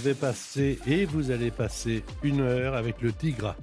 Vais passer et vous allez passer une heure avec le Tigre.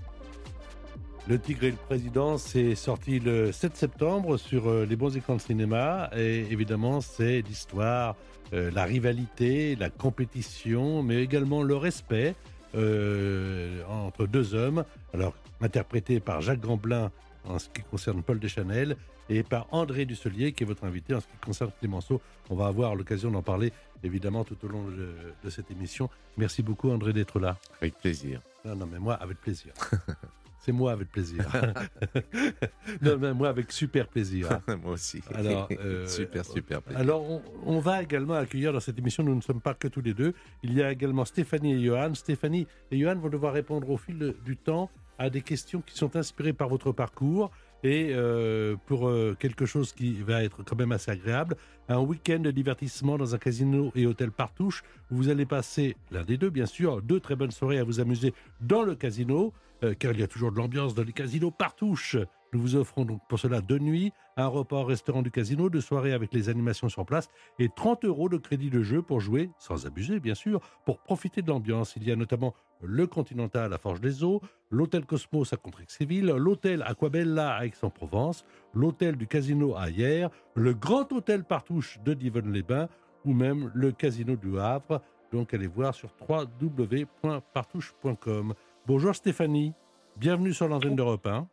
Le Tigre et le Président, c'est sorti le 7 septembre sur euh, les bons écrans de cinéma. Et évidemment, c'est l'histoire, euh, la rivalité, la compétition, mais également le respect euh, entre deux hommes. Alors, interprété par Jacques Gamblin en ce qui concerne Paul Deschanel et par André Dusselier, qui est votre invité en ce qui concerne Clémenceau. On va avoir l'occasion d'en parler évidemment tout au long de, de cette émission. Merci beaucoup André d'être là. Avec plaisir. Non, non, mais moi avec plaisir. C'est moi avec plaisir. non, mais moi avec super plaisir. moi aussi. Alors, euh, super, super plaisir. Alors, on, on, va également accueillir dans cette émission, nous ne sommes pas que tous les deux, il y a également Stéphanie et Johan. Stéphanie et Johan vont devoir répondre au fil du temps à des questions qui sont inspirées par votre parcours et euh, pour euh, quelque chose qui va être quand même assez agréable, un week-end de divertissement dans un casino et hôtel Partouche vous allez passer, l'un des deux bien sûr, deux très bonnes soirées à vous amuser dans le casino, euh, car il y a toujours de l'ambiance dans les casinos Partouche. Nous vous offrons donc pour cela deux nuits, un repas au restaurant du casino, deux soirées avec les animations sur place et 30 euros de crédit de jeu pour jouer, sans abuser bien sûr, pour profiter de l'ambiance. Il y a notamment le Continental à Forge des Eaux, l'hôtel Cosmos à Contrexéville, l'hôtel Aquabella à Aix-en-Provence, l'hôtel du Casino à Hier, le Grand Hôtel Partouche de Divonne-les-Bains ou même le Casino du Havre. Donc allez voir sur www.partouche.com. Bonjour Stéphanie, bienvenue sur l'antenne d'Europe 1.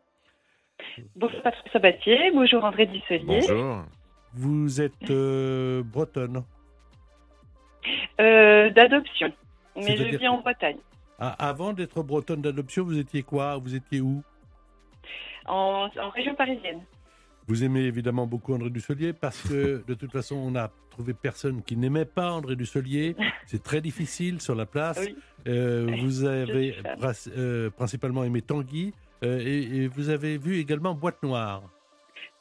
Bonjour Patrick Sabatier, bonjour André Dusselier. Bonjour. Vous êtes euh, bretonne euh, D'adoption, mais je vis en Bretagne, Avant d'être bretonne d'adoption, vous étiez quoi? Vous étiez où? En, en région parisienne. Vous aimez évidemment beaucoup André Dusselier parce que de toute façon, on a trouvé personne qui n'aimait pas André Dusselier. C'est très difficile sur la place. Oui. Euh, Oui, vous avez euh, principalement aimé Tanguy euh, et, et vous avez vu également Boîte Noire.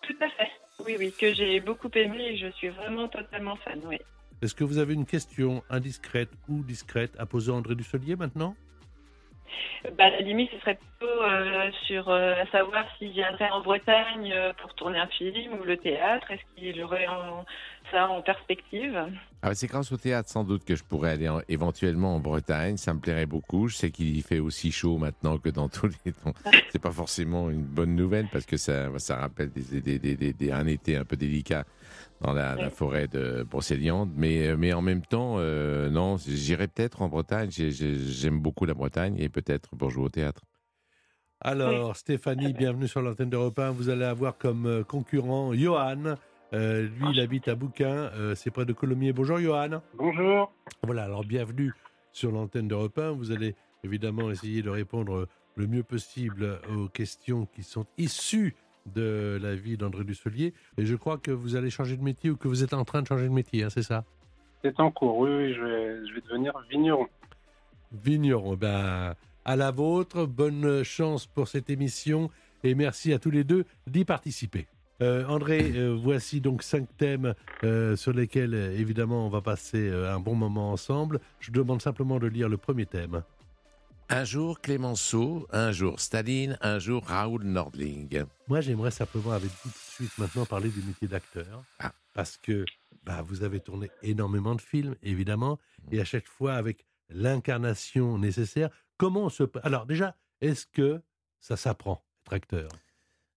Tout à fait. Oui, oui, que j'ai beaucoup aimé et je suis vraiment totalement fan, oui. Est-ce que vous avez une question indiscrète ou discrète à poser à André Dusselier maintenant? Bah, la limite, ce serait plutôt euh, sur euh, à savoir s'il viendrait en Bretagne euh, pour tourner un film ou le théâtre. Est-ce qu'il aurait en- ça en perspective? Ah, c'est grâce au théâtre sans doute que je pourrais aller en- éventuellement en Bretagne. Ça me plairait beaucoup. Je sais qu'il y fait aussi chaud maintenant que dans tous les temps. C'est pas forcément une bonne nouvelle parce que ça, ça rappelle des, des- des- des- des- un été un peu délicat dans la, la forêt de Brocéliande. Mais, mais en même temps, euh, non, j'irai peut-être en Bretagne. J'ai- j'ai- J'aime beaucoup la Bretagne et peut-être pour jouer au théâtre. Alors, Stéphanie, bienvenue sur l'antenne d'Europe 1. Vous allez avoir comme euh, concurrent Johan. Euh, lui, il habite à Bouquin, euh, c'est près de Colomiers. Bonjour Johan. Bonjour. Voilà, alors bienvenue sur l'antenne d'Europe 1. Vous allez évidemment essayer de répondre le mieux possible aux questions qui sont issues de la vie d'André Dusselier. Et je crois que vous allez changer de métier ou que vous êtes en train de changer de métier, hein, c'est ça C'est en cours. Oui, oui, je vais, je vais devenir vigneron. Vigneron, ben, à la vôtre. Bonne chance pour cette émission et merci à tous les deux d'y participer. Euh, André, euh, voici donc cinq thèmes euh, sur lesquels, évidemment, on va passer euh, un bon moment ensemble. Je demande simplement de lire le premier thème. Un jour Clémenceau, un jour Staline, un jour Raoul Nordling. Moi, j'aimerais simplement, avec vous, tout de suite maintenant, parler du métier d'acteur. Ah. Parce que bah, vous avez tourné énormément de films, évidemment, et à chaque fois avec l'incarnation nécessaire. Comment on se. Alors, déjà, est-ce que ça s'apprend, être acteur?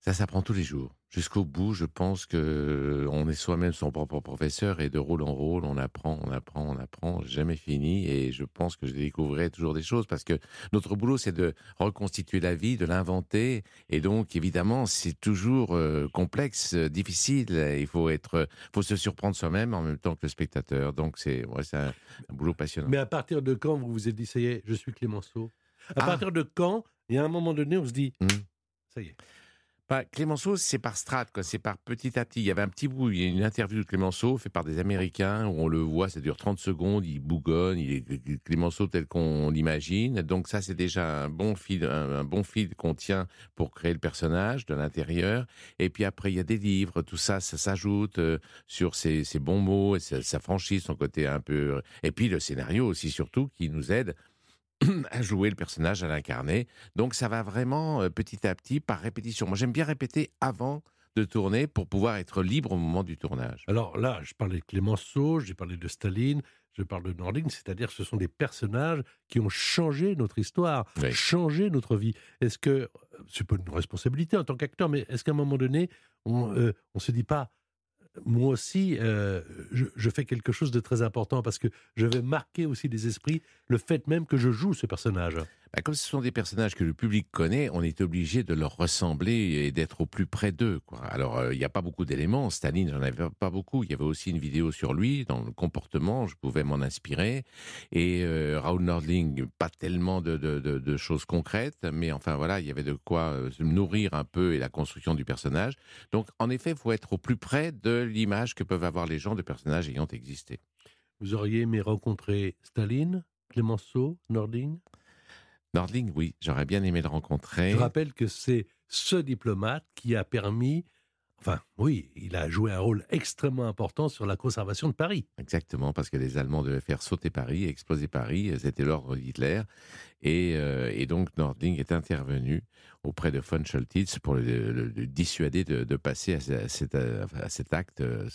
Ça s'apprend tous les jours. Jusqu'au bout, je pense que on est soi-même son propre professeur et de rôle en rôle, on apprend, on apprend, on apprend, jamais fini. Et je pense que je découvrirai toujours des choses parce que notre boulot, c'est de reconstituer la vie, de l'inventer. Et donc, évidemment, c'est toujours euh, complexe, euh, difficile. Il faut être, faut se surprendre soi-même en même temps que le spectateur. Donc, c'est ouais, un, un boulot passionnant. Mais à partir de quand vous vous êtes dit, ça y est, je suis Clémenceau? À Ah. partir de quand, il y a un moment donné, on se dit, Hmm. ça y est. Clémenceau, c'est par strate. C'est par petit à petit. Il y avait un petit bout, il y a une interview de Clémenceau faite par des Américains où on le voit, ça dure 30 secondes, il bougonne, il est Clémenceau tel qu'on l'imagine. Donc ça, c'est déjà un bon fil, un, un bon fil qu'on tient pour créer le personnage de l'intérieur. Et puis après, il y a des livres, tout ça, ça s'ajoute euh, sur ses, ses bons mots, et sa, sa franchise, son côté un peu. Et puis le scénario aussi, surtout, qui nous aide à jouer le personnage, à l'incarner. Donc ça va vraiment euh, petit à petit par répétition. Moi j'aime bien répéter avant de tourner pour pouvoir être libre au moment du tournage. Alors là, je parlais de Clémenceau, j'ai parlé de Staline, je parle de Nordling, c'est-à-dire ce sont des personnages qui ont changé notre histoire, Oui. changé notre vie. Est-ce que, c'est pas une responsabilité en tant qu'acteur, mais est-ce qu'à un moment donné, on ne se dit pas, moi aussi, euh, je, je fais quelque chose de très important parce que je vais marquer aussi les esprits, le fait même que je joue ce personnage. Bah, comme ce sont des personnages que le public connaît, on est obligé de leur ressembler et d'être au plus près d'eux. Alors, euh, il n'y a pas beaucoup d'éléments. Staline, j'en avais pas beaucoup. Il y avait aussi une vidéo sur lui, dans le comportement, je pouvais m'en inspirer. Et euh, Raoul Nordling, pas tellement de, choses concrètes, mais enfin voilà, il y avait de quoi euh, nourrir un peu et la construction du personnage. Donc, en effet, il faut être au plus près de l'image que peuvent avoir les gens de personnages ayant existé. Vous auriez aimé rencontrer Staline, Clémenceau, Nordling? Nordling, oui, j'aurais bien aimé le rencontrer. Je rappelle que c'est ce diplomate qui a permis, enfin oui, il a joué un rôle extrêmement important sur la conservation de Paris. Exactement, parce que les Allemands devaient faire sauter Paris, exploser Paris, c'était l'ordre d'Hitler. Et, euh, et donc Nordling est intervenu auprès de von Scholtitz pour le, le- le dissuader de, de passer à, ce- à cet, à cet acte euh,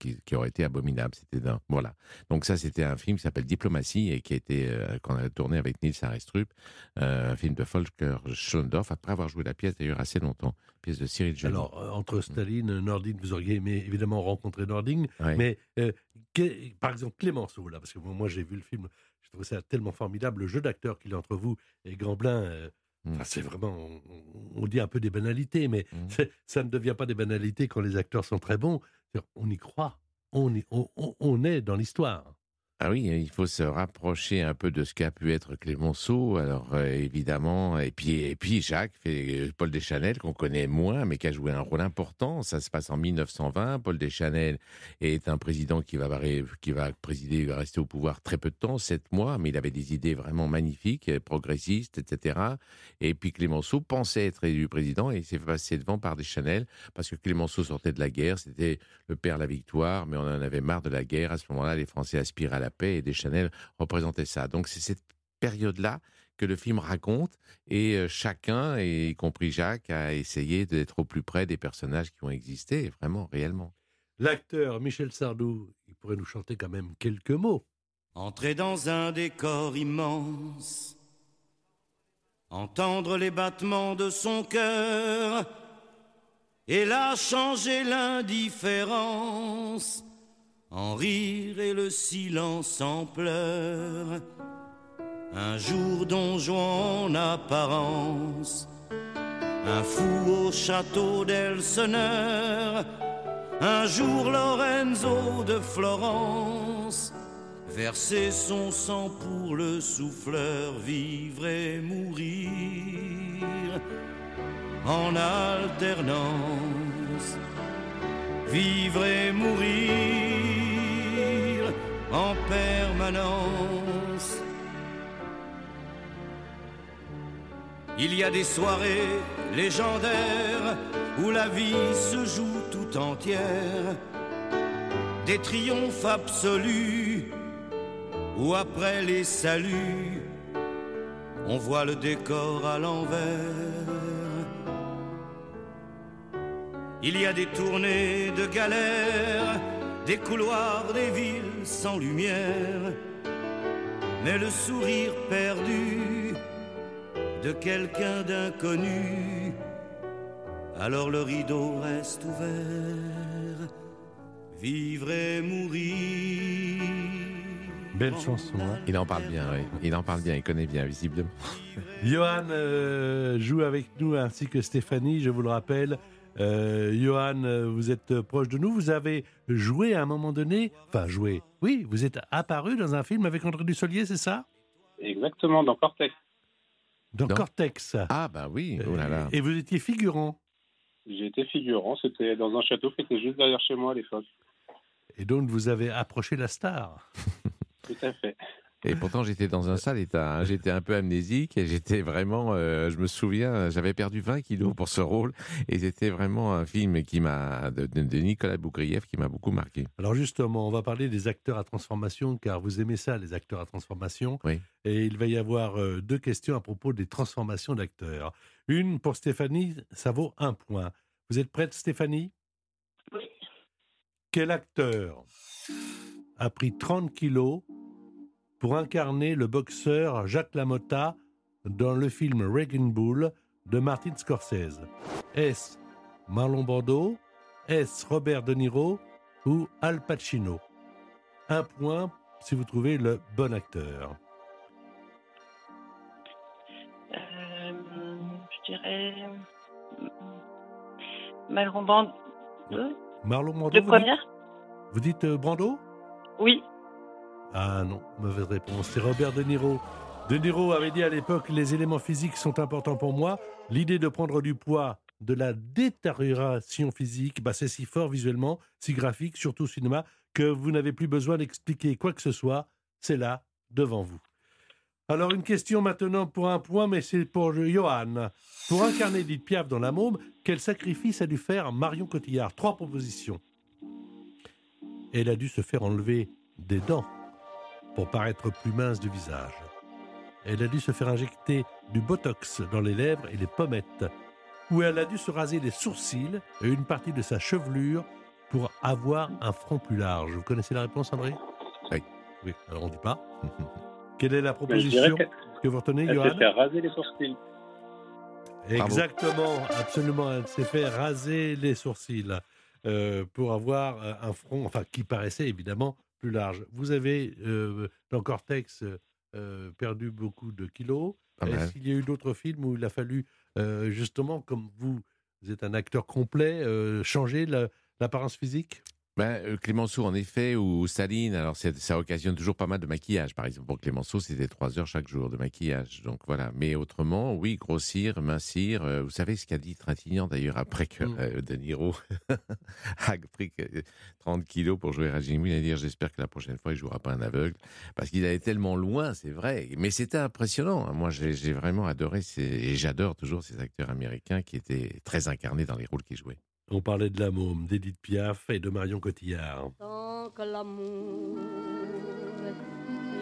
qui, qui aurait été abominable. C'était voilà. Donc ça, c'était un film qui s'appelle Diplomatie et qui a été euh, qu'on a tourné avec Nils Arestrup, euh, un film de Volker Schlondorf après avoir joué la pièce d'ailleurs assez longtemps, pièce de Cyril Joly. Alors, entre Staline et Nordling, vous auriez aimé évidemment rencontrer Nordling, Ouais. mais que- par exemple Clémenceau, là, parce que moi, j'ai vu le film, je trouve ça tellement formidable, le jeu d'acteur qu'il a entre vous et Gamblin. euh, Mm. enfin, c'est vraiment, on, on dit un peu des banalités, mais Mm. c'est- ça ne devient pas des banalités quand les acteurs sont très bons. On y croit, on, y- on- on- on est dans l'histoire. Ah oui, il faut se rapprocher un peu de ce qu'a pu être Clémenceau. Alors euh, évidemment, et puis et puis Jacques euh, Paul Deschanel qu'on connaît moins, mais qui a joué un rôle important. Ça se passe en 1920. Paul Deschanel est un président qui va qui va présider, il va rester au pouvoir très peu de temps, sept mois, mais il avait des idées vraiment magnifiques, euh, progressistes, etc. Et puis Clémenceau pensait être élu président et s'est passé devant par Deschanel parce que Clémenceau sortait de la guerre, c'était le père de la victoire, mais on en avait marre de la guerre. À ce moment-là, les Français aspiraient à la paix et Deschanel représentait ça. Donc c'est cette période-là que le film raconte et euh, chacun, et y compris Jacques, a essayé d'être au plus près des personnages qui ont existé, vraiment, réellement. L'acteur Michel Sardou, il pourrait nous chanter quand même quelques mots. Entrer dans un décor immense, entendre les battements de son cœur, et là changer l'indifférence, en rire et le silence en pleurs. Un jour Don Juan en apparence, un fou au château d'Elseneur, un jour Lorenzo de Florence, verser son sang pour le souffleur, vivre et mourir en alternance, vivre et mourir en permanence. Il y a des soirées légendaires où la vie se joue tout entière, des triomphes absolus où après les saluts, on voit le décor à l'envers. Il y a des tournées de galères, des couloirs des villes sans lumière, mais le sourire perdu de quelqu'un d'inconnu alors le rideau reste ouvert. Vivre et mourir. Belle chanson. Hein Il en parle bien, oui. Il en parle bien, il connaît bien, visiblement. Johan euh, joue avec nous ainsi que Stéphanie, je vous le rappelle. Euh, Johan, euh, vous êtes proche de nous. Vous avez joué à un moment donné, enfin joué, oui, vous êtes apparu dans un film avec André Dussolier, c'est ça? Exactement, dans Cortex. Dans. Cortex. Ah, bah oui, oh là là. Et vous étiez figurant. J'ai été figurant, c'était dans un château qui était juste derrière chez moi à l'époque. Et donc vous avez approché la star. Tout à fait. Et pourtant, j'étais dans un sale état. hein. J'étais un peu amnésique et j'étais vraiment. euh, je me souviens, j'avais perdu 20 kilos pour ce rôle. Et c'était vraiment un film qui m'a de, de- Nicolas Boukrieff qui m'a beaucoup marqué. Alors justement, on va parler des acteurs à transformation, car vous aimez ça, les acteurs à transformation. Oui. Et il va y avoir euh, deux questions à propos des transformations d'acteurs. Une pour Stéphanie, ça vaut un point. Vous êtes prête, Stéphanie? Oui. Quel acteur a pris 30 kilos pour incarner le boxeur Jacques Lamotta dans le film Wrecking Bull de Martin Scorsese Est-ce Marlon Brando Est-ce Robert De Niro ou Al Pacino? Un point si vous trouvez le bon acteur. Euh, je dirais. Malron Band. Euh, Marlon Brando Le vous premier? dites, vous dites, euh, Brando? Oui. Ah non, mauvaise réponse. C'est Robert De Niro. De Niro avait dit à l'époque les éléments physiques sont importants pour moi. L'idée de prendre du poids, de la détérioration physique, bah, c'est si fort visuellement, si graphique, surtout au cinéma, que vous n'avez plus besoin d'expliquer quoi que ce soit. C'est là, devant vous. Alors une question maintenant pour un point, mais c'est pour Johan. Pour incarner Edith Piaf dans La Môme, quel sacrifice a dû faire Marion Cotillard? Trois propositions. Elle a dû se faire enlever des dents pour paraître plus mince du visage. Elle a dû se faire injecter du botox dans les lèvres et les pommettes, ou elle a dû se raser les sourcils et une partie de sa chevelure pour avoir un front plus large. Vous connaissez la réponse, André? Oui. Oui, alors on ne dit pas. Quelle est la proposition que vous retenez, elle Johan? s'est fait raser les sourcils. Exactement, absolument. Elle s'est fait raser les sourcils euh, pour avoir euh, un front, enfin, qui paraissait évidemment plus large. Vous avez, euh, dans Cortex, euh, perdu beaucoup de kilos. Mal. Est-ce qu'il y a eu d'autres films où il a fallu, euh, justement, comme vous, vous êtes un acteur complet, euh, changer la- l'apparence physique? Ben, euh, Clémenceau, en effet, ou Staline, alors ça occasionne toujours pas mal de maquillage. Par exemple, pour Clémenceau, c'était trois heures chaque jour de maquillage. Donc voilà. Mais autrement, oui, grossir, mincir. euh, vous savez ce qu'a dit Trintignant d'ailleurs après que Mm. euh, De Niro a pris que- 30 kilos pour jouer à Jimmy. Il a dit J'espère que la prochaine fois, il jouera pas un aveugle. Parce qu'il allait tellement loin, c'est vrai. Mais c'était impressionnant. hein. Moi, j'ai j'ai vraiment adoré ces, et j'adore toujours ces acteurs américains qui étaient très incarnés dans les rôles qu'ils jouaient. On parlait de la môme, d'Edith Piaf et de Marion Cotillard. Tant que l'amour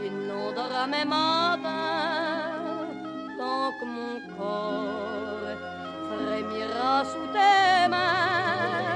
inondera mes matins, tant que mon corps frémira sous tes mains,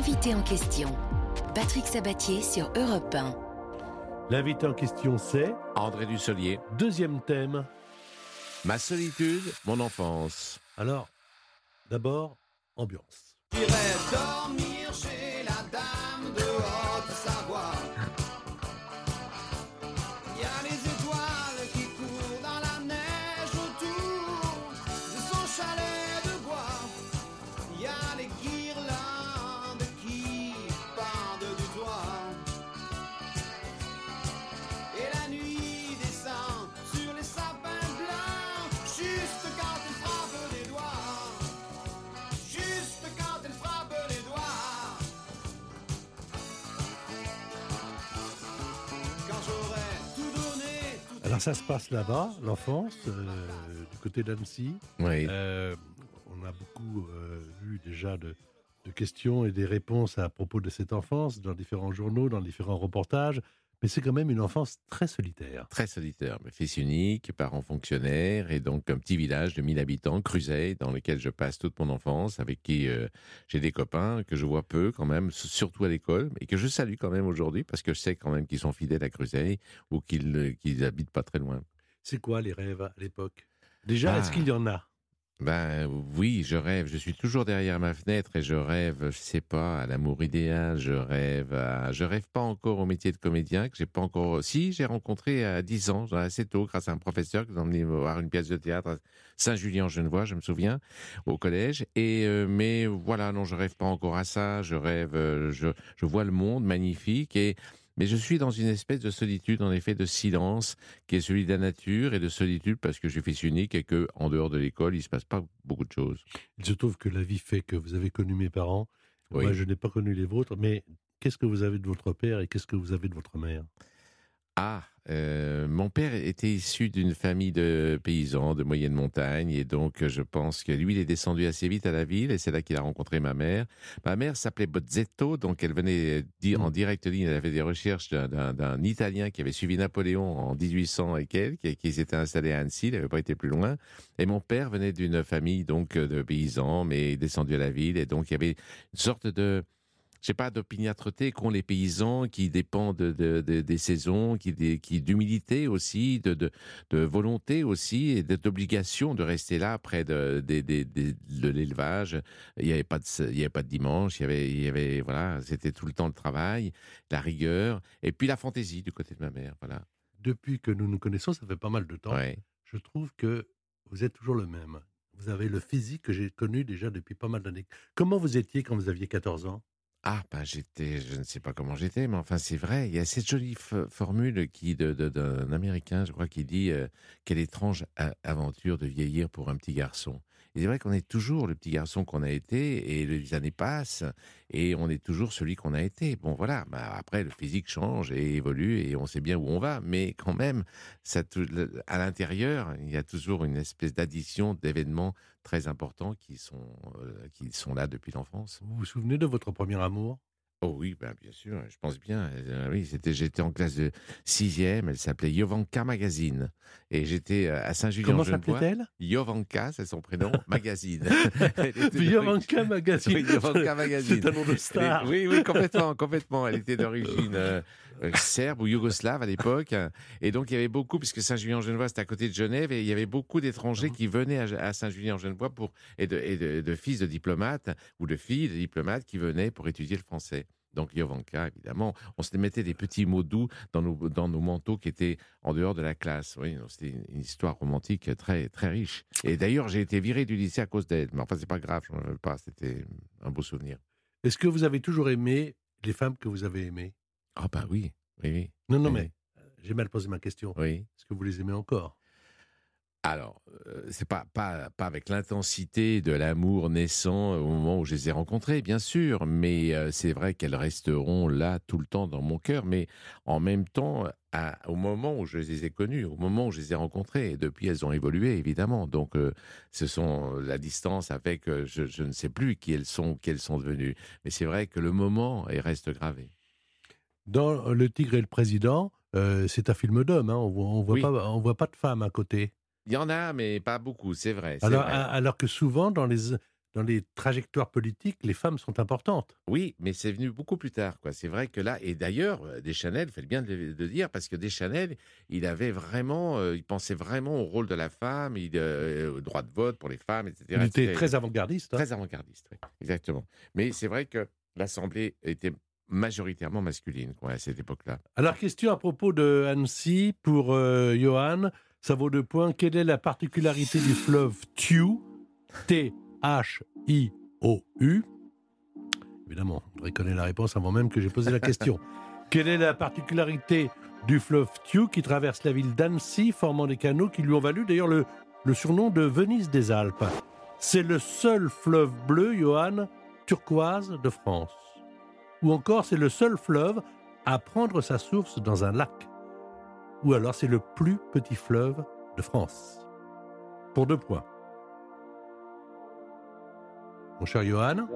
L'invité en question, Patrick Sabatier sur Europe 1. L'invité en question, c'est André Dussolier, deuxième thème. ma solitude, mon enfance. Alors, d'abord, ambiance. J'irai dormir chez ça se passe là-bas, l'enfance, euh, du côté d'Annecy. Oui. Euh, on a beaucoup euh, eu déjà de, de questions et des réponses à propos de cette enfance dans différents journaux, dans différents reportages. Mais c'est quand même une enfance très solitaire. Très solitaire, mais fils unique, parents fonctionnaires, et donc un petit village de 1000 habitants, Cruzeil, dans lequel je passe toute mon enfance, avec qui euh, j'ai des copains que je vois peu quand même, surtout à l'école, et que je salue quand même aujourd'hui, parce que je sais quand même qu'ils sont fidèles à Cruzeil, ou qu'ils qu'ils habitent pas très loin. C'est quoi les rêves à l'époque? Déjà, Ah. est-ce qu'il y en a? Ben oui, je rêve. Je suis toujours derrière ma fenêtre et je rêve, je sais pas, à l'amour idéal. Je rêve je rêve pas encore au métier de comédien que j'ai pas encore. Si j'ai rencontré à 10 ans, assez tôt, grâce à un professeur qui nous a emmené voir une pièce de théâtre à Saint-Julien-Genevois, je me souviens, au collège. Et euh, mais voilà, non, je rêve pas encore à ça. Je rêve, euh, je, je vois le monde magnifique et mais je suis dans une espèce de solitude, en effet, de silence, qui est celui de la nature, et de solitude parce que je suis fils unique et que, en dehors de l'école, il se passe pas beaucoup de choses. Il se trouve que la vie fait que vous avez connu mes parents. Oui. Moi, je n'ai pas connu les vôtres. Mais qu'est-ce que vous avez de votre père et qu'est-ce que vous avez de votre mère? Ah, euh, mon père était issu d'une famille de paysans de moyenne montagne et donc euh, je pense que lui, il est descendu assez vite à la ville et c'est là qu'il a rencontré ma mère. Ma mère s'appelait Bozzetto, donc elle venait dire en direct ligne, elle avait des recherches d'un Italien qui avait suivi Napoléon en 1800 et quelques et qui s'était installé à Annecy, il n'avait pas été plus loin. Et mon père venait d'une famille donc euh, de paysans mais descendu à la ville et donc il y avait une sorte de je sais pas, d'opiniâtreté qu'ont les paysans, qui dépendent de, de- de- des saisons, qui, des- qui d'humilité aussi, de, volonté aussi, et d'obligation de rester là près de, l'élevage. Il n'y avait pas de, il y avait pas de dimanche, il y avait, il y avait, voilà, c'était tout le temps le travail, la rigueur, et puis la fantaisie du côté de ma mère, voilà. Depuis que nous nous connaissons, ça fait pas mal de temps. Ouais. Je trouve que vous êtes toujours le même. Vous avez le physique que j'ai connu déjà depuis pas mal d'années. Comment vous étiez quand vous aviez 14 ans? Ah, ben j'étais, je ne sais pas comment j'étais, mais enfin c'est vrai, il y a cette jolie formule qui de, de- d'un Américain, je crois, qui dit euh, quelle étrange aventure de vieillir pour un petit garçon. Et c'est vrai qu'on est toujours le petit garçon qu'on a été, et les années passent, et on est toujours celui qu'on a été. Bon voilà, bah, après le physique change et évolue, et on sait bien où on va, mais quand même, à l'intérieur, il y a toujours une espèce d'addition d'événements très importants qui sont, euh, qui sont là depuis l'enfance. Vous vous souvenez de votre premier amour? Oh oui, ben bien sûr, je pense bien. Euh, oui, c'était, j'étais en classe de sixième. Elle s'appelait Jovanka Magazine, et j'étais euh, à Saint-Julien. Comment s'appelait-elle? Jovanka, c'est son prénom. Magazine. Jovanka Magazine. Oui, Jovanka Magazine. C'est un nom de star. Oui, oui, complètement, complètement. Elle était d'origine euh, euh, serbe ou yougoslave à l'époque. Et donc, il y avait beaucoup, puisque Saint-Julien-en-Genevois, c'était à côté de Genève, et il y avait beaucoup d'étrangers qui venaient à, à Saint-Julien-en-Genevois pour, et, de, et de- de fils de diplomates ou de filles de diplomates qui venaient pour étudier le français. Donc, Jovanka, évidemment, on se mettait des petits mots doux dans nos, dans nos manteaux qui étaient en dehors de la classe. Oui, c'était une, histoire romantique très, très riche. Et d'ailleurs, j'ai été viré du lycée à cause d'elle. Mais enfin, c'est pas grave, je n'en veux pas. C'était un beau souvenir. Est-ce que vous avez toujours aimé les femmes que vous avez aimées? Ah, bah oui, oui, oui. Non, non, Oui. mais euh, j'ai mal posé ma question. Oui. Est-ce que vous les aimez encore? Alors, euh, c'est pas, pas, pas avec l'intensité de l'amour naissant au moment où je les ai rencontrées, bien sûr, mais euh, c'est vrai qu'elles resteront là tout le temps dans mon cœur, mais en même temps, à- au moment où je les ai connues, au moment où je les ai rencontrées, et depuis elles ont évolué, évidemment. Donc, euh, ce sont la distance avec, euh, je, je ne sais plus qui elles sont, qui elles sont devenues, mais c'est vrai que le moment il reste gravé. Dans Le Tigre et le Président, euh, c'est un film d'homme. Hein, on voit, on voit Oui. pas, on voit pas de femmes à côté. Il y en a, mais pas beaucoup, c'est vrai. Alors, vrai. alors que souvent, dans les, dans les trajectoires politiques, les femmes sont importantes. Oui, mais c'est venu beaucoup plus tard. quoi. C'est vrai que là, et d'ailleurs, euh, Deschanel fait bien de le dire, parce que Deschanel, il avait vraiment, euh, il pensait vraiment au rôle de la femme, il, euh, au droit de vote pour les femmes, etc. Il était etc. très avant-gardiste. hein. Très avant-gardiste, oui, exactement. Mais c'est vrai que l'Assemblée était majoritairement masculine quoi, à cette époque-là. Alors, question à propos de Annecy pour euh, Johan. Ça vaut deux points. Quelle est la particularité du fleuve Thiou T-H-I-O-U Évidemment, on devrait connaître la réponse avant même que j'ai posé la question. Quelle est la particularité du fleuve Thiou qui traverse la ville d'Annecy, formant des canaux qui lui ont valu d'ailleurs le, le surnom de Venise des Alpes? C'est le seul fleuve bleu, Johan, turquoise de France. Ou encore, c'est le seul fleuve à prendre sa source dans un lac. Ou alors c'est le plus petit fleuve de France Pour deux points. Mon cher Johan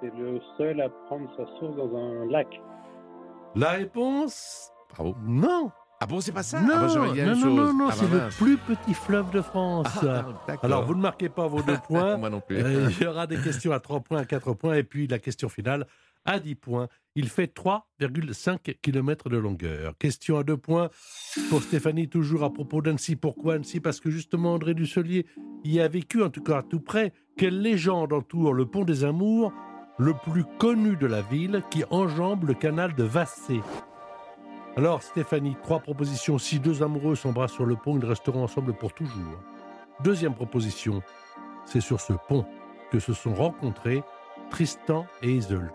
C'est le seul à prendre sa source dans un lac. La réponse Bravo. Non Ah bon, c'est pas ça? Non, ah bah, non, non, chose. non, non, Ah bah c'est le plus petit fleuve de France. Ah, d'accord. Alors, vous ne marquez pas vos deux points. Moi non plus. Euh, il y aura des questions à 3 points, à 4 points, et puis la question finale à 10 points. Il fait 3,5 km de longueur. Question à 2 points pour Stéphanie, toujours à propos d'Annecy. Pourquoi Annecy? Parce que justement, André Dusselier y a vécu, en tout cas à tout près. Quelle légende entoure le pont des Amours, le plus connu de la ville, qui enjambe le canal de Vassé Alors, Stéphanie, trois propositions. Si deux amoureux s'embrassent sur le pont, ils resteront ensemble pour toujours. Deuxième proposition, c'est sur ce pont que se sont rencontrés Tristan et Isolde.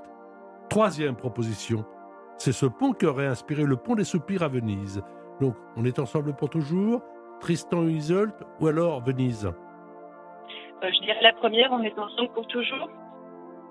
Troisième proposition, c'est ce pont qui aurait inspiré le pont des soupirs à Venise. Donc, on est ensemble pour toujours, Tristan et Isolde, ou alors Venise? Euh, je dirais la première, on est ensemble pour toujours.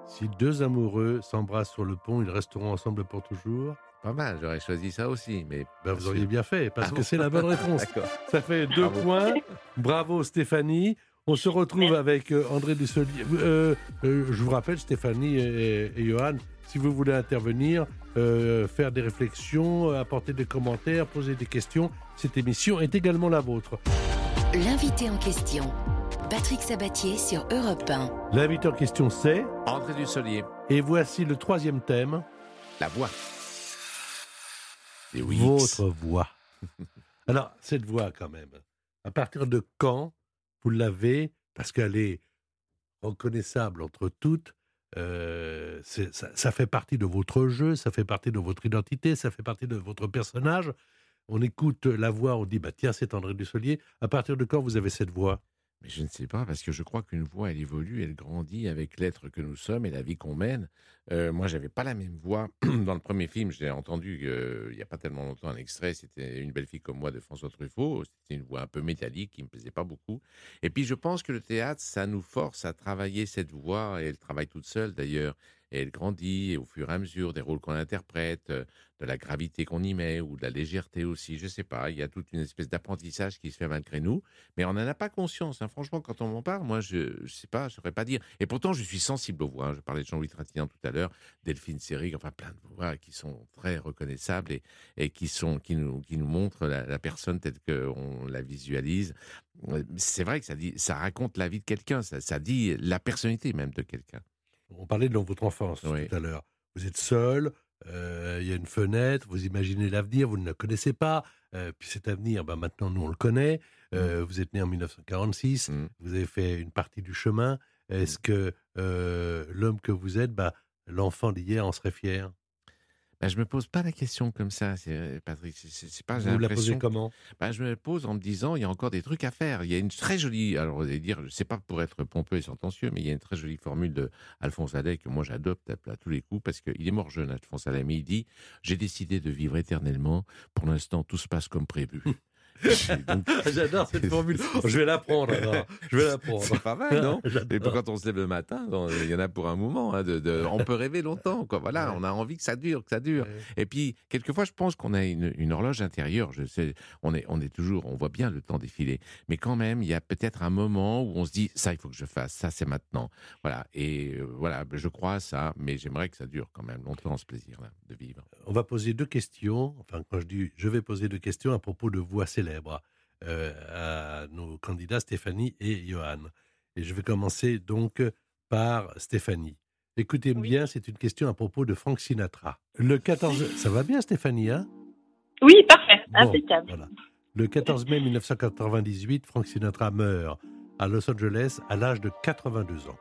Si deux amoureux s'embrassent sur le pont, ils resteront ensemble pour toujours? Pas mal, j'aurais choisi ça aussi, mais Ben, vous auriez bien fait, parce Ah que bon c'est la bonne réponse. Ça fait deux Bravo. points. Bravo Stéphanie. On se retrouve avec euh, André Dusselier. Euh, euh, je vous rappelle, Stéphanie et, et Johan, si vous voulez intervenir, euh, faire des réflexions, euh, apporter des commentaires, poser des questions, cette émission est également la vôtre. L'invité en question. Patrick Sabatier sur Europe 1. L'invité en question c'est, André Dussolier, et voici le troisième thème, la voix. Et oui. votre voix. Alors, cette voix quand même, à partir de quand vous l'avez, parce qu'elle est reconnaissable entre toutes, euh, ça fait partie de votre jeu, ça fait partie de votre identité, ça fait partie de votre personnage. On écoute la voix, on dit, bah tiens, c'est André Dussolier. À partir de quand vous avez cette voix? Mais je ne sais pas, parce que je crois qu'une voix, elle évolue, elle grandit avec l'être que nous sommes et la vie qu'on mène. Euh, moi, j'avais pas la même voix. Dans le premier film, j'ai entendu, euh, il n'y a pas tellement longtemps, un extrait, c'était Une belle fille comme moi de François Truffaut. C'était une voix un peu métallique qui me plaisait pas beaucoup. Et puis, je pense que le théâtre, ça nous force à travailler cette voix, et elle travaille toute seule d'ailleurs. Et elle grandit et au fur et à mesure des rôles qu'on interprète, euh, de la gravité qu'on y met ou de la légèreté aussi. Je sais pas, il y a toute une espèce d'apprentissage qui se fait malgré nous, mais on n'en a pas conscience. hein. Franchement, quand on m'en parle, moi, je ne sais pas, je saurais pas dire. Et pourtant, je suis sensible aux voix. hein. Je parlais de Jean-Louis Trintignant tout à l'heure, Delphine Seyrig, enfin plein de voix qui sont très reconnaissables et, qui, sont, qui, nous, qui nous montrent la, personne telle qu'on la visualise. Euh, C'est vrai que ça, dit, ça raconte la vie de quelqu'un, ça dit la personnalité même de quelqu'un. On parlait de dans votre enfance Oui. tout à l'heure. Vous êtes seul, euh, il y a une fenêtre, vous imaginez l'avenir, vous ne le connaissez pas. euh, puis cet avenir, ben maintenant nous on le connaît. Euh, Vous êtes né en 1946, Mm. vous avez fait une partie du chemin. Est-ce que euh, l'homme que vous êtes, bah, l'enfant d'hier en serait fier? Ben, je me pose pas la question comme ça, c'est- Patrick. C'est- pas. Vous la posez comment? Ben, je me pose en me disant, il y a encore des trucs à faire. Il y a une très jolie, alors vous allez dire, c'est pas pour être pompeux et sentencieux, mais il y a une très jolie formule de Alphonse Allais que moi j'adopte à, à tous les coups parce qu'il est mort jeune, Alphonse Allais, mais il dit, j'ai décidé de vivre éternellement. Pour l'instant, tout se passe comme prévu. Donc, J'adore cette formule. Je vais l'apprendre alors. Je vais l'apprendre. c'est pas mal, non Et quand on se lève le matin, il y en a pour un moment. hein, de, de- on peut rêver longtemps, quoi. Voilà, Ouais. on a envie que ça dure, que ça dure. Ouais. Et puis, quelquefois, je pense qu'on a une, une horloge intérieure. Je sais, on est, on est toujours, on voit bien le temps défiler. Mais quand même, il y a peut-être un moment où on se dit, ça, il faut que je fasse, ça, c'est maintenant. Voilà. Et euh, voilà, je crois à ça, mais j'aimerais que ça dure quand même longtemps, ce plaisir-là, de vivre. On va poser deux questions. Enfin, quand je dis je vais poser deux questions à propos de voix célèbres euh, à nos candidats Stéphanie et Johan. Et je vais commencer donc par Stéphanie. Écoutez Oui. bien, c'est une question à propos de Frank Sinatra. Le 14... Ça va bien Stéphanie, hein? Oui, parfait, Bon, impeccable. voilà. Le 14 mai 1998, Frank Sinatra meurt à Los Angeles à l'âge de 82 ans.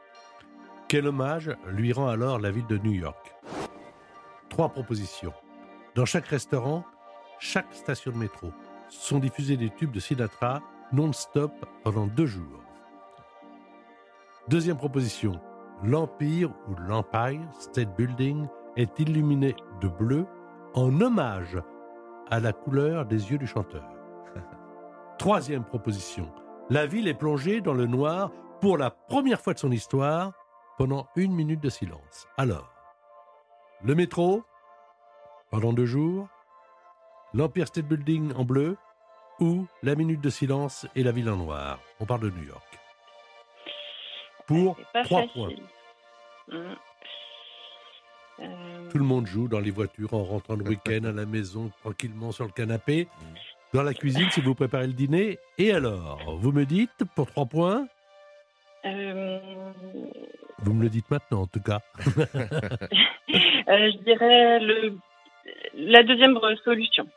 Quel hommage lui rend alors la ville de New York? Trois propositions. Dans chaque restaurant, chaque station de métro sont diffusés des tubes de Sinatra non-stop pendant deux jours. Deuxième proposition. L'Empire ou l'Empire State Building est illuminé de bleu en hommage à la couleur des yeux du chanteur. Troisième proposition. La ville est plongée dans le noir pour la première fois de son histoire pendant une minute de silence. Alors, le métro, pendant deux jours, l'Empire State Building en bleu ou La Minute de Silence et La Ville en Noir On parle de New York. Pour C'est pas 3 facile. points. Hum. Euh, Tout le monde joue dans les voitures en rentrant le week-end à la maison, tranquillement sur le canapé, dans la cuisine si vous préparez le dîner. Et alors, vous me dites, pour 3 points, euh, vous me le dites maintenant en tout cas. euh, je dirais le, la deuxième solution.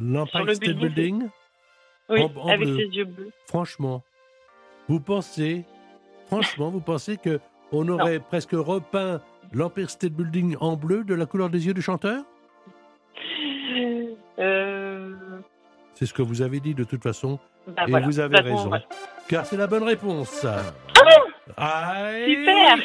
L'Empire le State building, Building, Oui, En- en avec bleu. ses yeux bleus. franchement, vous pensez, franchement, vous pensez que on aurait presque repeint l'Empire State Building en bleu de la couleur des yeux du chanteur? Euh, C'est ce que vous avez dit de toute façon, bah et voilà. vous avez raison. voilà. Car c'est la bonne réponse. Ah, Super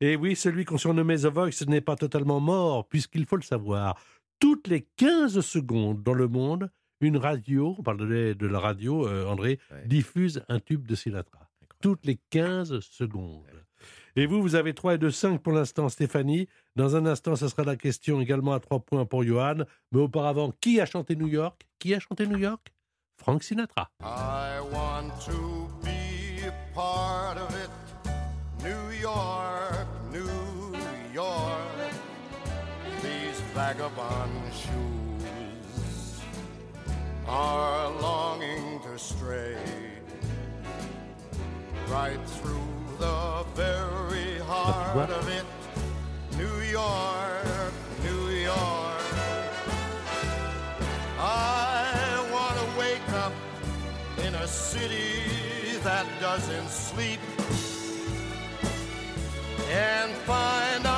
Et oui, celui qu'on surnommait The Voice n'est pas totalement mort, puisqu'il faut le savoir. Toutes les 15 secondes dans le monde, une radio, on parle de la radio, euh, André, Ouais. diffuse un tube de Sinatra. Toutes les 15 secondes. Et vous, vous avez 3 et 2, 5 pour l'instant, Stéphanie. Dans un instant, ce sera la question également à 3 points pour Johan. Mais auparavant, qui a chanté New York? Qui a chanté New York? Frank Sinatra. I want to be a part of it. New York, vagabond shoes are longing to stray right through the very heart of it. New York, New York. I want to wake up in a city that doesn't sleep and find I'm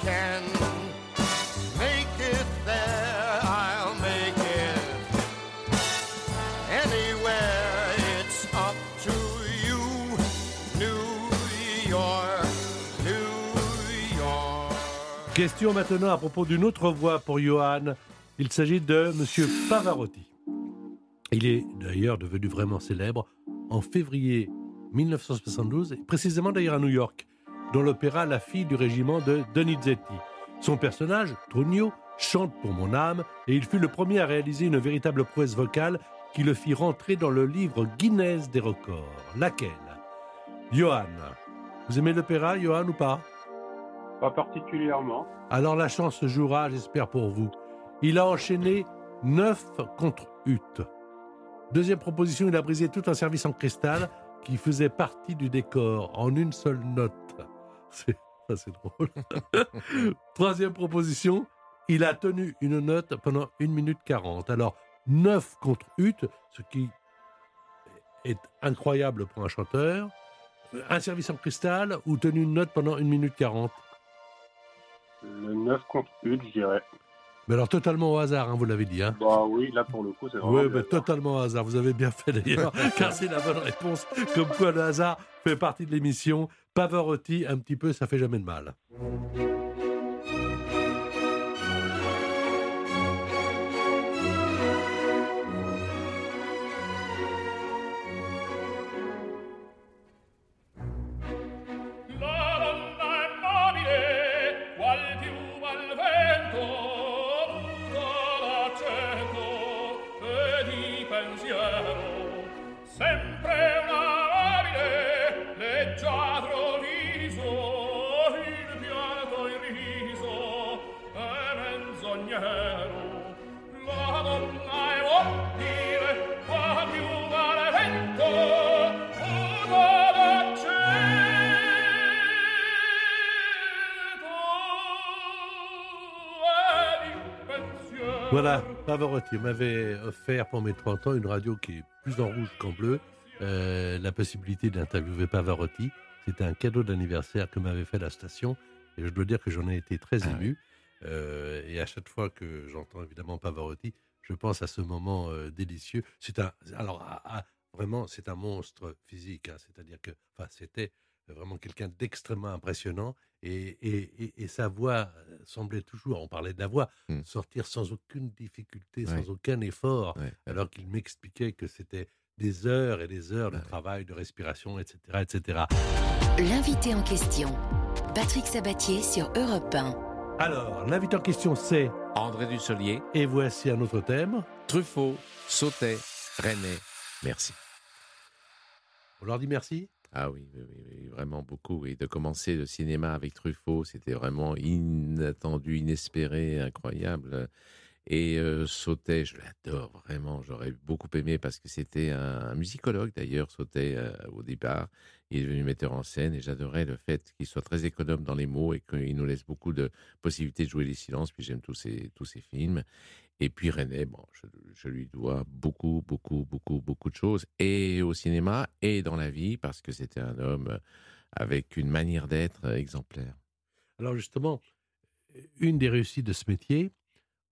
Question maintenant à propos d'une autre voix pour Johan. Il s'agit de Monsieur Pavarotti. Il est d'ailleurs devenu vraiment célèbre en février 1972, et précisément d'ailleurs à New York, dans l'opéra La fille du régiment de Donizetti. Son personnage, Tonio, chante pour mon âme et il fut le premier à réaliser une véritable prouesse vocale qui le fit rentrer dans le livre Guinness des records. Laquelle? Johan. Vous aimez l'opéra, Johan, ou pas? Pas particulièrement. alors la chance se jouera, j'espère pour vous. Il a enchaîné 9 contre Hutte. Deuxième proposition, il a brisé tout un service en cristal qui faisait partie du décor en une seule note. C'est, c'est drôle. Troisième proposition, il a tenu une note pendant 1 minute 40. Alors 9 contre Hutte, ce qui est incroyable pour un chanteur. Un service en cristal ou tenu une note pendant 1 minute 40. Le 9 contre 8, je dirais. Mais alors totalement au hasard, hein, vous l'avez dit. Hein. Bah oui, là pour le coup, c'est vraiment. Oui, mais totalement au hasard. Vous avez bien fait d'ailleurs, car c'est la bonne réponse. Comme quoi le hasard fait partie de l'émission. Pavarotti, un petit peu, ça fait jamais de mal. Pavarotti m'avait offert pour mes 30 ans une radio qui est plus en rouge qu'en bleu. Euh, la possibilité d'interviewer Pavarotti. C'était un cadeau d'anniversaire que m'avait fait la station. Et je dois dire que j'en ai été très Ah ému. Euh, et à chaque fois que j'entends évidemment Pavarotti, je pense à ce moment euh, délicieux. C'est un, alors, à, à- vraiment, c'est un monstre physique. hein. C'est-à-dire que, enfin, c'était vraiment quelqu'un d'extrêmement impressionnant. Et, et- et- et sa voix euh, semblait toujours, on parlait de la voix, Mm. sortir sans aucune difficulté, Ouais. sans aucun effort, Ouais. alors qu'il m'expliquait que c'était des heures et des heures de Ouais. travail, de respiration, etc., etc. L'invité en question, Patrick Sabatier sur Europe 1. Alors, l'invité en question, c'est, André Dussolier, et voici un autre thème. Truffaut, Sautet, René. Merci. On leur dit merci? Ah oui, vraiment beaucoup. Et de commencer le cinéma avec Truffaut, c'était vraiment inattendu, inespéré, incroyable. Et euh, Sautet, je l'adore vraiment. J'aurais beaucoup aimé parce que c'était un, un musicologue d'ailleurs, Sautet euh, au départ. Il est devenu metteur en scène et j'adorais le fait qu'il soit très économe dans les mots et qu'il nous laisse beaucoup de possibilités de jouer les silences. Puis j'aime tous ces, tous ces films. Et puis René, bon, je, je lui dois beaucoup, beaucoup, beaucoup, beaucoup de choses, et au cinéma, et dans la vie, parce que c'était un homme avec une manière d'être exemplaire. Alors justement, une des réussites de ce métier,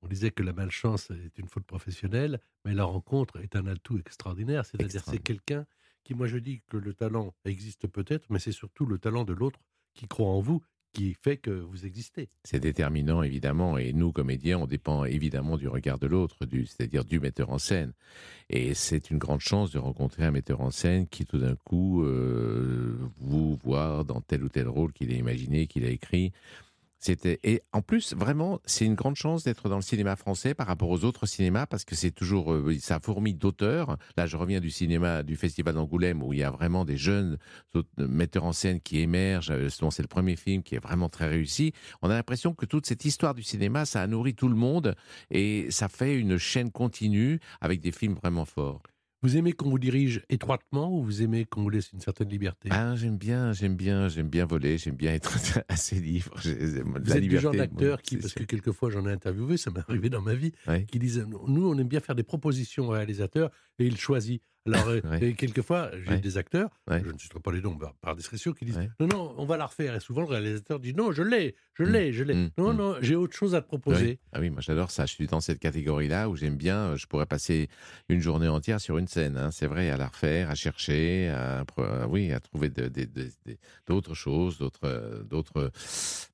on disait que la malchance est une faute professionnelle, mais la rencontre est un atout extraordinaire. C'est-à-dire c'est quelqu'un qui, moi je dis que le talent existe peut-être, mais c'est surtout le talent de l'autre qui croit en vous, qui fait que vous existez. C'est déterminant, évidemment, et nous, comédiens, on dépend évidemment du regard de l'autre, c'est-à-dire du metteur en scène. Et c'est une grande chance de rencontrer un metteur en scène qui, tout d'un coup, euh, vous voit dans tel ou tel rôle qu'il a imaginé, qu'il a écrit. C'était et en plus vraiment c'est une grande chance d'être dans le cinéma français par rapport aux autres cinémas parce que c'est toujours euh, ça fourmille d'auteurs. Là je reviens du cinéma du festival d'Angoulême où il y a vraiment des jeunes aut- metteurs en scène qui émergent. Euh, C'est le premier film qui est vraiment très réussi. On a l'impression que toute cette histoire du cinéma ça a nourri tout le monde et ça fait une chaîne continue avec des films vraiment forts. Vous aimez qu'on vous dirige étroitement ou vous aimez qu'on vous laisse une certaine liberté? Ah, j'aime bien, j'aime bien, j'aime bien voler, j'ime bien être assez libre. Vous la êtes du genre liberté, d'acteur qui, parce que quelquefois j'en ai interviewé, ça m'est arrivé dans ma vie, qui disent nous on aime bien faire des propositions au réalisateur et il choisit. Alors euh, Ouais. et quelquefois j'ai Ouais. des acteurs, Ouais. je ne citerai pas les noms par, par discrétion, qui disent non non on va la refaire et souvent le réalisateur dit non je l'ai, je l'ai, je l'ai. Mm. Non Mm. non j'ai autre chose à te proposer. Ah oui, moi j'adore ça. Je suis dans cette catégorie-là où j'aime bien. euh, Je pourrais passer une journée entière sur une scène. hein. C'est vrai, à la refaire, à chercher, à, à- oui, à trouver de- de- de- de- d'autres choses, d'autres, euh, d'autres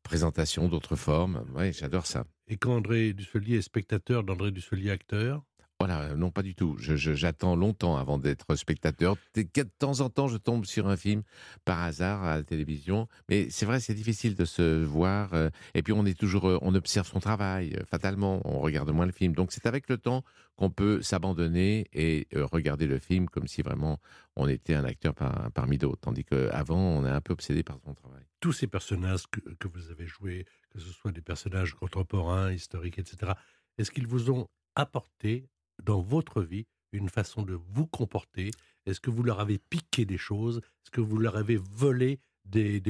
présentations, d'autres formes. Oui, j'adore ça. Et quand André Dusselier est spectateur d'André Dusselier acteur, Voilà, euh, non pas du tout. J'attends longtemps avant d'être spectateur. De temps en temps, je tombe sur un film par hasard à la télévision, mais c'est vrai, c'est difficile de se voir. euh, Et puis on est toujours, euh, on observe son travail. Fatalement, on regarde moins le film. Donc c'est avec le temps qu'on peut s'abandonner et regarder le film comme si vraiment on était un acteur par- parmi d'autres. Tandis qu'avant, on est un peu obsédé par son travail. tous ces personnages que, que vous avez joués, que ce soit des personnages contemporains, historiques, etc., est-ce qu'ils vous ont apporté dans votre vie une façon de vous comporter? Est-ce que vous leur avez piqué des choses? Est-ce que vous leur avez volé des,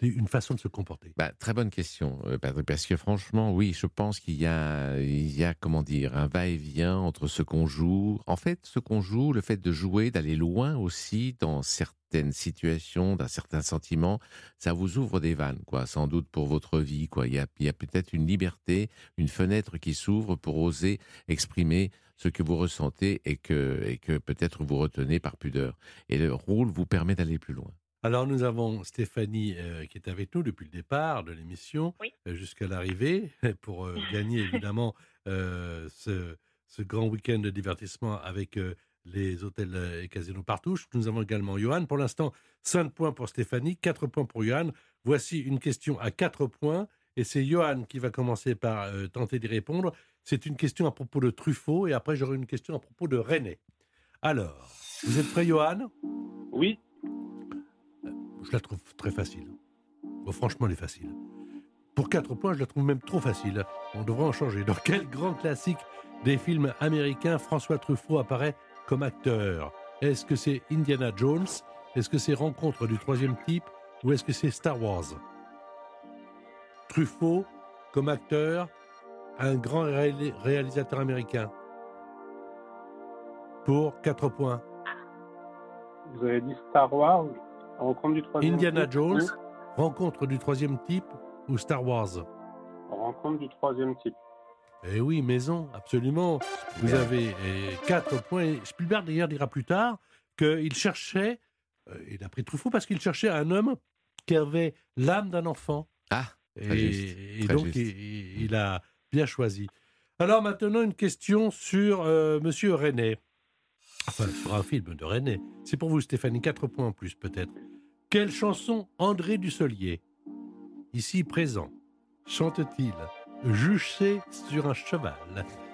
une façon de se comporter? Bah, très bonne question, euh, Patrick, parce que franchement, oui, je pense qu'il y a, il y a, comment dire, un va-et-vient entre ce qu'on joue. En fait, ce qu'on joue, le fait de jouer, d'aller loin aussi dans certaines situations, d'un certain sentiment, ça vous ouvre des vannes, quoi, sans doute pour votre vie, quoi. Il y a, il y a peut-être une liberté, une fenêtre qui s'ouvre pour oser exprimer ce que vous ressentez et que, et que peut-être vous retenez par pudeur. Et le rôle vous permet d'aller plus loin. Alors nous avons Stéphanie euh, qui est avec nous depuis le départ de l'émission Oui. euh, jusqu'à l'arrivée pour euh, gagner évidemment euh, ce, ce grand week-end de divertissement avec euh, les hôtels et casinos Partouche. Nous avons également Johan. Pour l'instant, 5 points pour Stéphanie, 4 points pour Johan. Voici une question à 4 points et c'est Johan qui va commencer par euh, tenter d'y répondre. C'est une question à propos de Truffaut et après j'aurai une question à propos de René. Alors, vous êtes prêt Johan? Oui, je la trouve très facile. Bon, franchement, elle est facile. Pour 4 points, je la trouve même trop facile. On devrait en changer. Dans quel grand classique des films américains François Truffaut apparaît comme acteur? Est-ce que c'est Indiana Jones? Est-ce que c'est Rencontre du troisième type? Ou est-ce que c'est Star Wars? Truffaut comme acteur, un grand réali- réalisateur américain. Pour 4 points. vous avez dit Star Wars, rencontre du troisième Indiana type. Jones, Oui, Rencontre du troisième type ou Star Wars? Rencontre du troisième type. Eh oui, maison, absolument. Vous avez 4 points. Et Spielberg, d'ailleurs, dira plus tard qu'il cherchait, euh, il a pris Truffaut parce qu'il cherchait un homme qui avait l'âme d'un enfant. Ah, très Et, juste, et très donc, juste. il, il a bien choisi. Alors maintenant, une question sur euh, Monsieur René. Enfin, sur un film de René. C'est pour vous, Stéphanie, 4 points en plus peut-être. Quelle chanson André Dussolier, ici présent, chante-t-il? Juché sur un cheval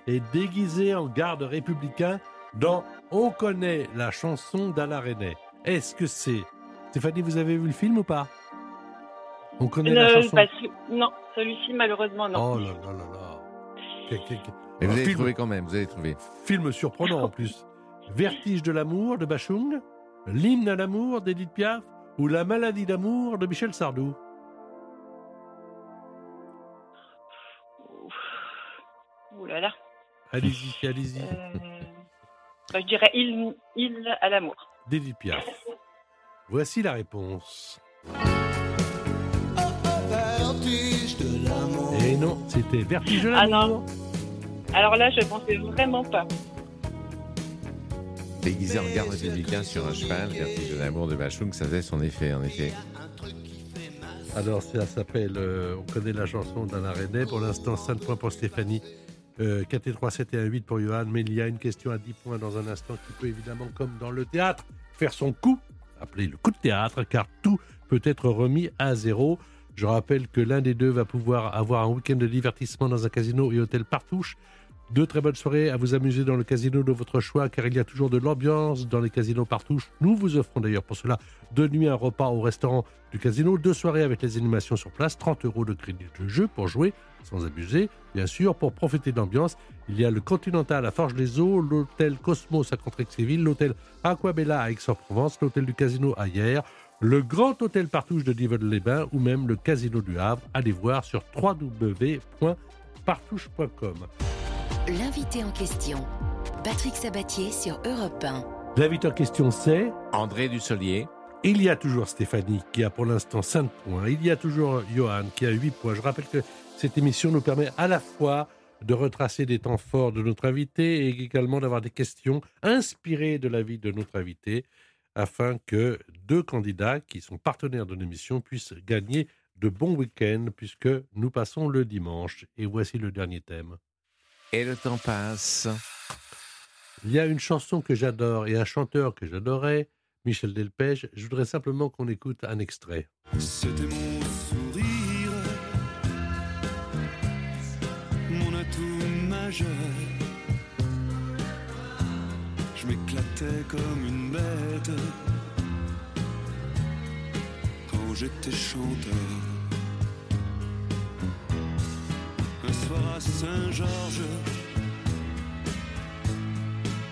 et déguisé en garde républicain dans On connaît la chanson d'Alain René Est-ce que c'est... Stéphanie, vous avez vu le film ou pas? On connaît la Euh, chanson? non, celui-ci, malheureusement, non. Oh là là là là. Mais vous avez film- trouvé quand même, vous avez trouvé. Film surprenant en plus. Vertige de l'amour de Bachung, L'hymne à l'amour d'Edith Piaf ou La maladie d'amour de Michel Sardou Ouh là là. Allez-y, allez-y. Euh, bah, je dirais il, il à l'amour. D'Edith Piaf. Voici la réponse. Et non, c'était Vertige de Ah non. Alors là, je pensais vraiment pas. Déguisé en garde républicain sur un cheval, vertige de l'amour de Bachung, ça faisait son effet, en effet. Alors, ça s'appelle euh, On connaît la chanson d'Alain René. Pour l'instant, 5 points pour Stéphanie, euh, 4 et 3, 7 et 1, 8 pour Johan. Mais il y a une question à 10 points dans un instant qui peut évidemment, comme dans le théâtre, faire son coup, appelé le coup de théâtre, car tout peut être remis à zéro. Je rappelle que l'un des deux va pouvoir avoir un week-end de divertissement dans un casino et hôtel Partouche. Deux très bonnes soirées à vous amuser dans le casino de votre choix, car il y a toujours de l'ambiance dans les casinos Partouche. Nous vous offrons d'ailleurs pour cela deux nuits un repas au restaurant du casino, deux soirées avec les animations sur place, 30 euros de crédit de jeu pour jouer, sans abuser. Bien sûr, pour profiter de l'ambiance, il y a le Continental à Forges-les-Eaux, l'hôtel Cosmos à Contrexéville, l'hôtel Aquabella à Aix-en-Provence, l'hôtel du casino à Hyères, le grand hôtel Partouche de Divonne-les-Bains ou même le casino du Havre. Allez voir sur www.partouche.com. L'invité en question, Patrick Sabatier sur Europe 1. L'invité en question, c'est André Dussolier, Il y a toujours Stéphanie qui a pour l'instant 5 points. Il y a toujours Johan qui a 8 points. Je rappelle que cette émission nous permet à la fois de retracer des temps forts de notre invité et également d'avoir des questions inspirées de la vie de notre invité afin que deux candidats qui sont partenaires de l'émission puissent gagner de bons week-ends puisque nous passons le dimanche. Et voici le dernier thème. et le temps passe. Il y a une chanson que j'adore et un chanteur que j'adorais, Michel Delpech. Je voudrais simplement qu'on écoute un extrait. C'était mon sourire, mon atout majeur. Je m'éclatais comme une bête quand j'étais chanteur. Un soir à Saint-Georges,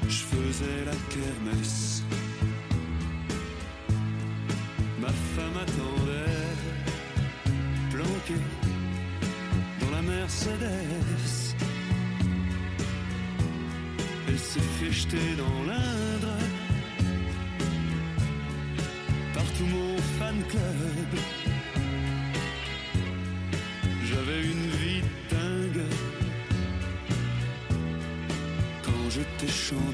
je faisais la kermesse. Ma femme attendait, planquée dans la Mercedes. Elle s'est fait jeter dans l'Indre par tout mon fan club. J'avais une vie dingue quand j'étais chanteur.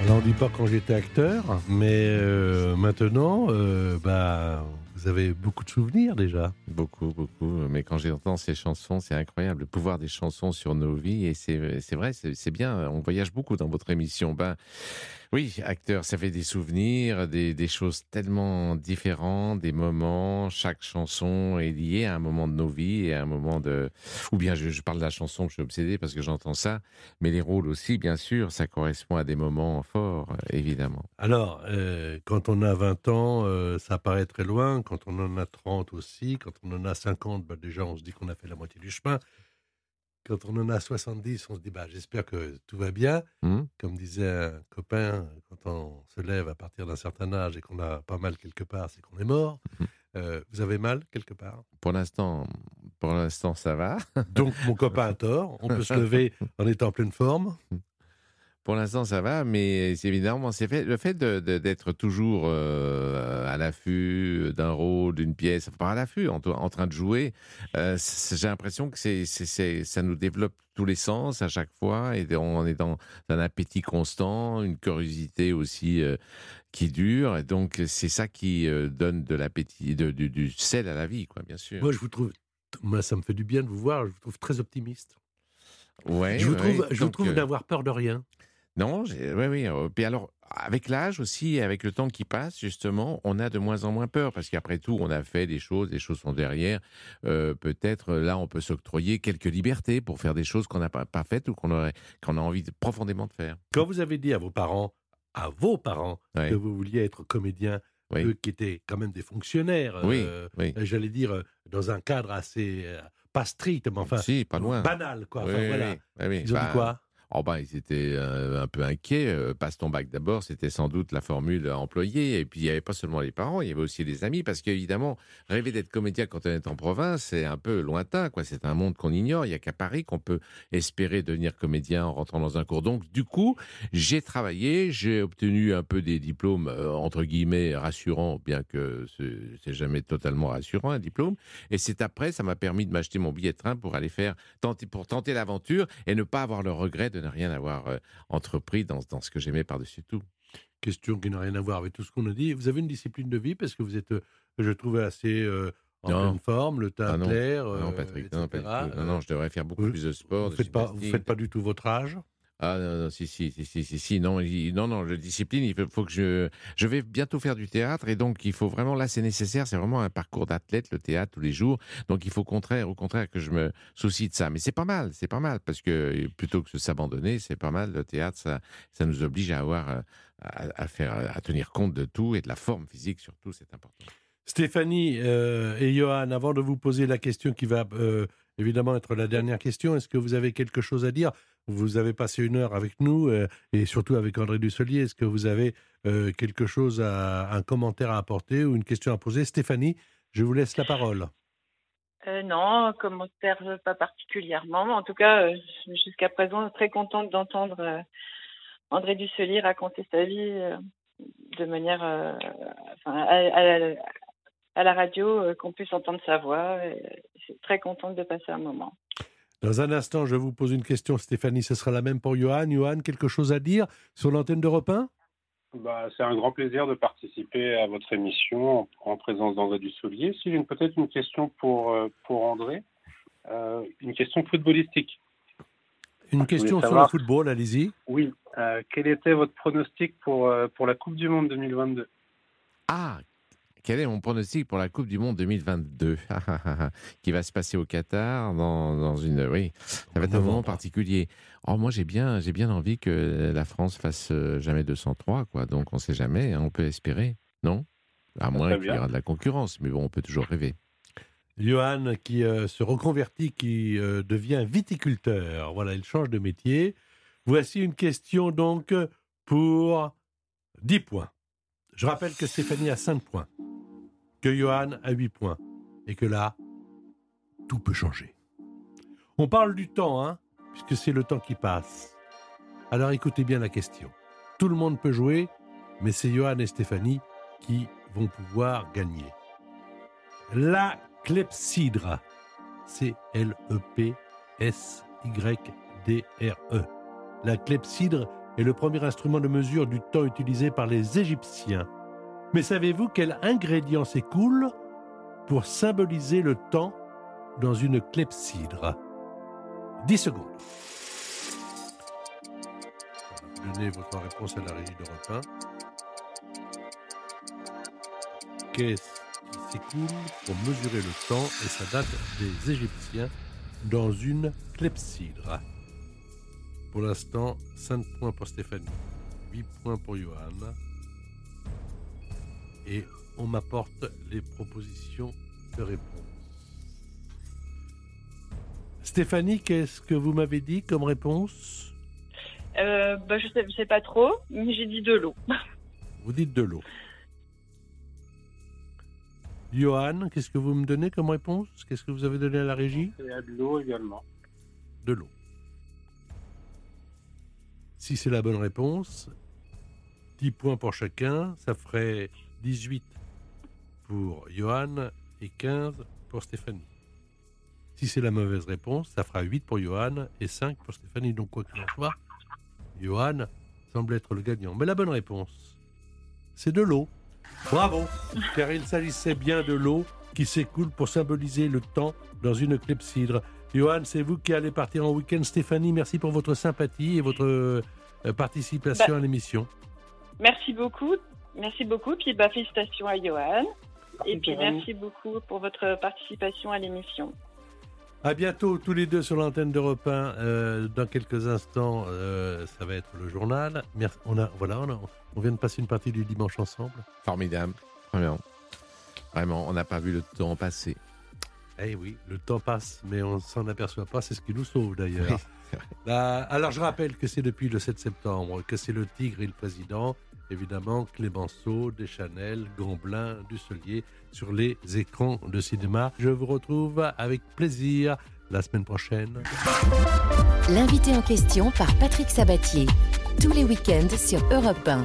Alors on dit pas quand j'étais acteur, mais euh, maintenant, euh, bah, vous avez beaucoup de souvenirs déjà. Beaucoup, beaucoup. Mais quand j'entends ces chansons, c'est incroyable. Le pouvoir des chansons sur nos vies. Et c'est vrai, c'est bien. On voyage beaucoup dans votre émission. Ben, oui, acteur, ça fait des souvenirs, des, des choses tellement différentes, des moments. Chaque chanson est liée à un moment de nos vies et à un moment de. Ou bien je, je parle de la chanson, je suis obsédé parce que j'entends ça. Mais les rôles aussi, bien sûr, ça correspond à des moments forts, évidemment. Alors, euh, quand on a 20 ans, euh, ça paraît très loin. Quand on en a 30 aussi, quand on en a 50, bah, déjà on se dit qu'on a fait la moitié du chemin. Quand on en a 70, on se dit bah, j'espère que tout va bien. Hmm Comme disait un copain, quand on se lève à partir d'un certain âge et qu'on a pas mal quelque part, c'est qu'on est mort. Mhm. Euh, vous avez mal quelque part? Pour l'instant, pour l'instant, ça va. Donc mon copain a tort. On peut se lever en étant en pleine forme. Pour l'instant, ça va, mais c'est évidemment, c'est fait, le fait d'être toujours euh, à l'affût d'un rôle, d'une pièce, pas à l'affût, en, en train de jouer, euh, j'ai l'impression que c'est, ça nous développe tous les sens à chaque fois, et on est dans un appétit constant, une curiosité aussi euh, qui dure, et donc c'est ça qui donne de l'appétit, du, du sel à la vie, quoi, bien sûr. Moi, je vous trouve, moi, ça me fait du bien de vous voir. Je vous trouve très optimiste. Ouais, je vous ouais, trouve, je vous donc, trouve euh, d'avoir peur de rien. Non, oui, oui. euh, Puis alors, avec l'âge aussi, avec le temps qui passe, justement, on a de moins en moins peur, parce qu'après tout, on a fait des choses, les choses sont derrière. Euh, Peut-être, euh, là, on peut s'octroyer quelques libertés pour faire des choses qu'on n'a pas, pas faites ou qu'on aurait, qu'on a envie de- profondément de faire. Quand vous avez dit à vos parents, à vos parents, Ouais. que vous vouliez être comédien, Oui. eux qui étaient quand même des fonctionnaires, Oui, euh, oui. j'allais dire, dans un cadre assez, euh, pas strict, mais enfin, si, pas loin. banal, quoi. Enfin, Oui, voilà. Ils ont Bah, dit quoi? Oh ben, ils étaient euh, un peu inquiets. Euh, passe ton bac d'abord, c'était sans doute la formule employée. Et puis, il n'y avait pas seulement les parents, il y avait aussi les amis. Parce qu'évidemment, rêver d'être comédien quand on est en province, c'est un peu lointain. quoi. C'est un monde qu'on ignore. Il n'y a qu'à Paris qu'on peut espérer devenir comédien en rentrant dans un cours. Donc, du coup, j'ai travaillé, j'ai obtenu un peu des diplômes, euh, entre guillemets, rassurants, bien que ce- c'est jamais totalement rassurant, un diplôme. Et c'est après, ça m'a permis de m'acheter mon billet de train pour aller faire, pour tenter l'aventure et ne pas avoir le regret de ne rien avoir euh, entrepris dans, dans ce que j'aimais par-dessus tout. Question qui n'a rien à voir avec tout ce qu'on a dit. Vous avez une discipline de vie parce que vous êtes, euh, je trouve, assez euh, en Non. pleine forme, le teint Ah non. clair, non, Patrick, non. Non, non, je devrais faire beaucoup Vous- plus de sport. Vous de faites pas, vous gymnastique. faites pas du tout votre âge. Ah non, non, si, si, si, si, si, non, non, non, le discipline, il faut- que je, je vais bientôt faire du théâtre et donc il faut vraiment, là c'est nécessaire, c'est vraiment un parcours d'athlète, le théâtre tous les jours, donc il faut au contraire, au contraire que je me soucie de ça. Mais c'est pas mal, c'est pas mal, parce que plutôt que de s'abandonner, c'est pas mal, le théâtre, ça, ça nous oblige à avoir, euh, à, faire, à tenir compte de tout et de la forme physique surtout, c'est important. Stéphanie euh, et Johan, avant de vous poser la question qui va euh, évidemment être la dernière question, est-ce que vous avez quelque chose à dire? Vous avez passé une heure avec nous euh, et surtout avec André Dussolier. Est-ce que vous avez euh, quelque chose un commentaire à apporter ou une question à poser? Stéphanie, je vous laisse la parole. Euh, non, commentaire pas particulièrement. En tout cas, jusqu'à présent, très contente d'entendre André Dusselier raconter sa vie de manière, à la radio, euh, qu'on puisse entendre sa voix. et Je suis très contente de passer un moment. Dans un instant, je vous pose une question, Stéphanie. Ce sera la même pour Johan. Johan, quelque chose à dire sur l'antenne d'Europe 1 Bah, c'est un grand plaisir de participer à votre émission en, en présence d'André Dussolier. Si j'ai une- peut-être une question pour, euh, pour André, euh, une question footballistique. Une question sur le football, allez-y. Oui, euh, quel était votre pronostic pour, euh, pour la Coupe du Monde 2022 Ah quel est mon pronostic pour la Coupe du Monde 2022 qui va se passer au Qatar dans, dans une oui ça va être un moment particulier. Oh moi j'ai bien j'ai bien envie que la France fasse euh, jamais 203 quoi donc on sait jamais hein, on peut espérer non? À moins qu'il y aura de la concurrence mais bon on peut toujours rêver. Johan qui euh, se reconvertit, qui euh, devient viticulteur. Voilà, il change de métier. Voici une question donc pour 10 points. Je rappelle que Stéphanie a 5 points, que Johan a 8 points, et que là, tout peut changer. On parle du temps, hein, puisque c'est le temps qui passe. Alors écoutez bien la question. Tout le monde peut jouer, mais c'est Johan et Stéphanie qui vont pouvoir gagner. La clepsydre. C-L-E-P-S-Y-D-R-E. La clepsydre est le premier instrument de mesure du temps utilisé par les Égyptiens. Mais savez-vous quel ingrédient s'écoule pour symboliser le temps dans une clepsydre 10 secondes. Donnez votre réponse à la régie d'Europe 1. Qu'est-ce qui s'écoule pour mesurer le temps et sa date des Égyptiens dans une clepsydre Pour l'instant, 5 points pour Stéphanie, 8 points pour Johan. Et on m'apporte les propositions de réponse. Stéphanie, qu'est-ce que vous m'avez dit comme réponse? Euh, bah, je sais, je sais pas trop, mais j'ai dit de l'eau. Vous dites de l'eau. Johan, qu'est-ce que vous me donnez comme réponse? Qu'est-ce que vous avez donné à la régie? De l'eau également. De l'eau. Si c'est la bonne réponse, 10 points pour chacun, ça ferait 18 pour Johan et 15 pour Stéphanie. Si c'est la mauvaise réponse, ça fera 8 pour Johan et 5 pour Stéphanie. Donc quoi qu'il en soit, Johan semble être le gagnant. Mais la bonne réponse, c'est de l'eau. Bravo, car il s'agissait bien de l'eau qui s'écoule pour symboliser le temps dans une clepsydre. Johan, c'est vous qui allez partir en week-end. Stéphanie, merci pour votre sympathie et votre euh, participation Bah. à l'émission. Merci beaucoup. Merci beaucoup. Puis bah, félicitations à Johan. Et puis merci beaucoup pour votre participation à l'émission. À bientôt tous les deux sur l'antenne d'Europe 1. Euh, dans quelques instants, euh, ça va être le journal. Merci. On a, voilà, on, a- on vient de passer une partie du dimanche ensemble. Formidable. Vraiment. Vraiment, on n'a pas vu le temps passer. Eh oui, le temps passe, mais on s'en aperçoit pas. C'est ce qui nous sauve d'ailleurs. Là, alors je rappelle que c'est depuis le 7 septembre que c'est le Tigre et le Président. Évidemment, Clémenceau, Deschanel, Gamblin, Dusselier sur les écrans de cinéma. Je vous retrouve avec plaisir la semaine prochaine. L'invité en question par Patrick Sabatier. Tous les week-ends sur Europe 1.